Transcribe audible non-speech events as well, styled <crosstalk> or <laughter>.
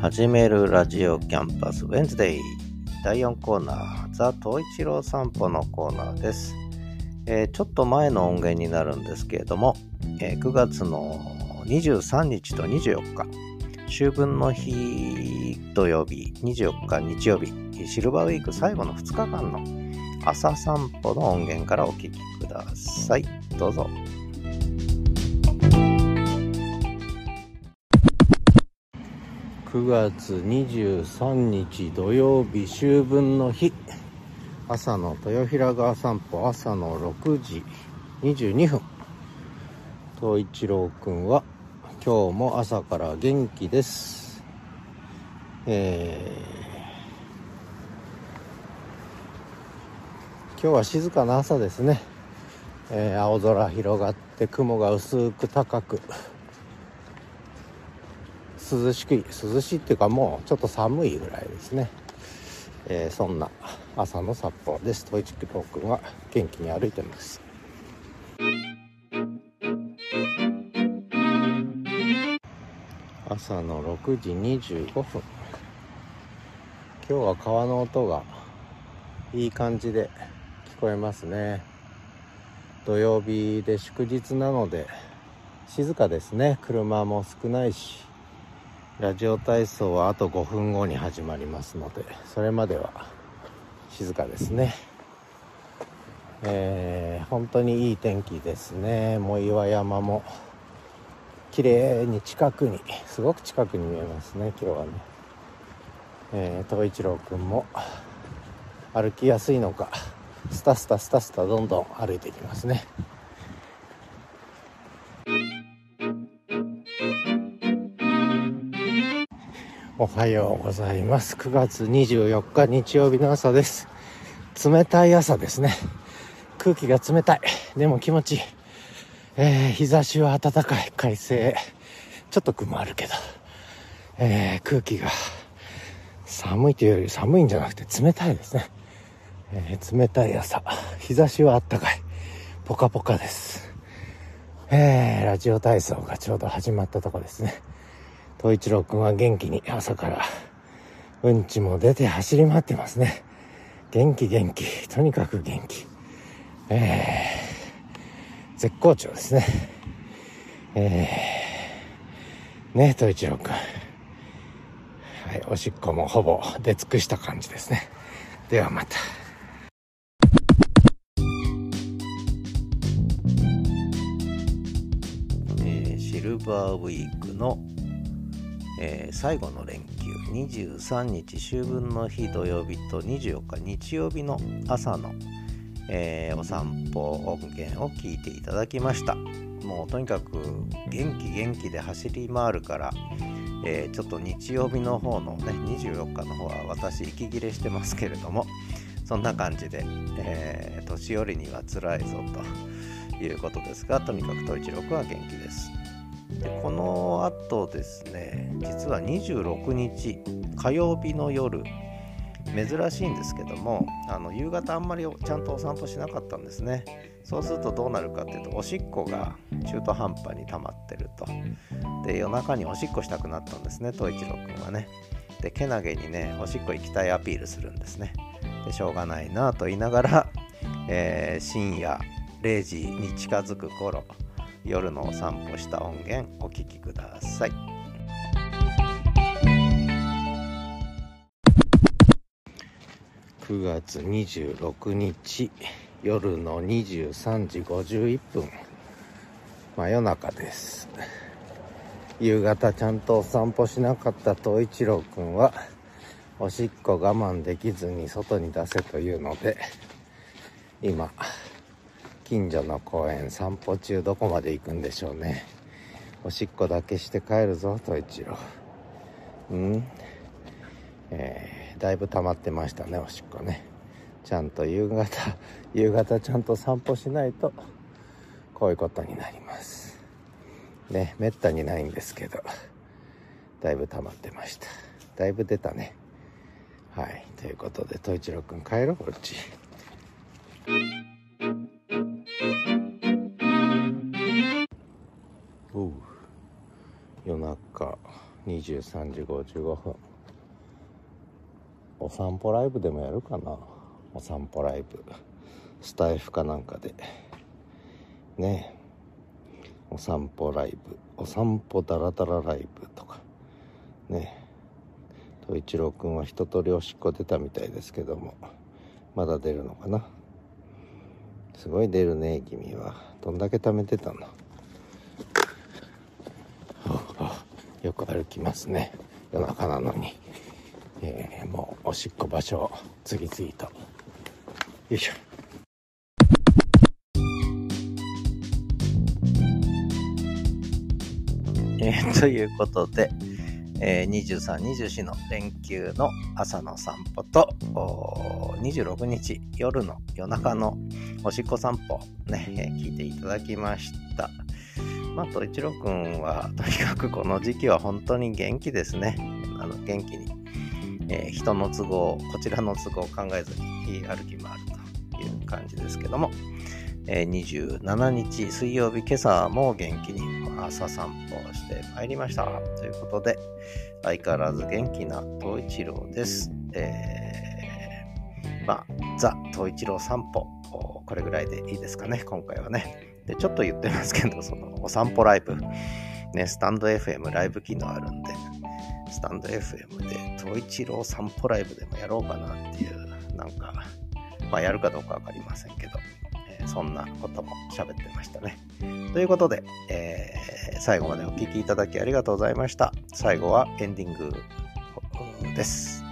始めるラジオキャンパスウェンズデイ第4コーナーザ・東一郎散歩のコーナーです、えー、ちょっと前の音源になるんですけれども、えー、9月の23日と24日秋分の日土曜日24日日曜日シルバーウィーク最後の2日間の朝散歩の音源からお聴きください。どうぞ。9月23日土曜日秋分の日。朝の豊平川散歩朝の6時22分。東一郎くんは今日も朝から元気です。えー、今日は静かな朝ですね、えー、青空広がって雲が薄く高く。涼しく涼しいっていうかもうちょっと寒いぐらいですね、えー、そんな朝の札幌です。統一郎君は元気に歩いてます。朝の6時25分。今日は川の音がいい感じで聞こえますね。土曜日で祝日なので静かですね。車も少ないし。ラジオ体操はあと5分後に始まりますのでそれまでは静かですね。えー、本当にいい天気ですね。もう岩山も綺麗に近くにすごく近くに見えますね今日はね。えー、東一郎くんも歩きやすいのかスタスタスタスタどんどん歩いていきますね。おはようございます。9月24日日曜日の朝です。冷たい朝ですね。空気が冷たい。でも気持ちいい。えー、日差しは暖かい。快晴。ちょっと雲あるけど。えー、空気が寒いというより寒いんじゃなくて冷たいですね。えー、冷たい朝。日差しは暖かい。ポカポカです。えー、ラジオ体操がちょうど始まったとこですね。東一郎くんは元気に朝からうんちも出て走り回ってますね。元気元気。とにかく元気。えー、絶好調ですね。えー、ね、東一郎くん。はい、おしっこもほぼ出尽くした感じですね。ではまた。えー、シルバーウィークのえー、最後の連休23日秋分の日土曜日と24日日曜日の朝の、えー、お散歩音源を聞いていただきました。もうとにかく元気元気で走り回るから、えー、ちょっと日曜日の方のね24日の方は私息切れしてますけれどもそんな感じで、え年寄りには辛いぞということですがとにかく統一郎は元気です。でこの後ですね実は26日火曜日の夜珍しいんですけどもあの夕方あんまりちゃんとお散歩しなかったんですね。そうするとどうなるかっていうとおしっこが中途半端に溜まってると。で夜中におしっこしたくなったんですね東一郎くんはね。でけなげにねおしっこ行きたいアピールするんですね。でしょうがないなと言いながら、えー、深夜0時に近づく頃夜のお散歩した音源お聴きください。9月26日夜の23時51分。真夜中です。夕方ちゃんとお散歩しなかった東一郎くんはおしっこ我慢できずに外に出せというので今近所の公園散歩中どこまで行くんでしょうね。おしっこだけして帰るぞと一郎うん。えー、だいぶ溜まってましたねおしっこね。ちゃんと夕方 <laughs> 夕方ちゃんと散歩しないとこういうことになります。ねめったにないんですけどだいぶ溜まってました。だいぶ出たね。はい。ということで統一郎くん帰ろううち。夜中23時55分。お散歩ライブでもやるかな？お散歩ライブ。スタイフかなんかで。ね。お散歩ライブ。お散歩ダラダラライブとか。ね。東一郎くんは一通りおしっこ出たみたいですけども。まだ出るのかな？すごい出るね君は。どんだけ貯めてたの？よく歩きますね。夜中なのに、えー、もうおしっこ場所を次々と。よいしょ。えー、ということで、えー、23、24の連休の朝の散歩と、26日夜の夜中のおしっこ散歩ね、聞いていただきました。まあ、と一郎くんは、とにかくこの時期は本当に元気ですね。あの元気に、えー、人の都合、こちらの都合を考えずに歩き回るという感じですけども、えー、27日水曜日、今朝も元気に朝散歩をしてまいりました。ということで、相変わらず元気な東一郎です。えー、まあ、ザ・東一郎散歩、これぐらいでいいですかね、今回はね。で、ちょっと言ってますけど、<laughs> そのお散歩ライブ、ね、スタンド FM ライブ機能あるんで、スタンド FM で東一郎散歩ライブでもやろうかなっていう、なんか、まあやるかどうかわかりませんけど、えー、そんなことも喋ってましたね。ということで、えー、最後までお聴きいただきありがとうございました。最後はエンディングです。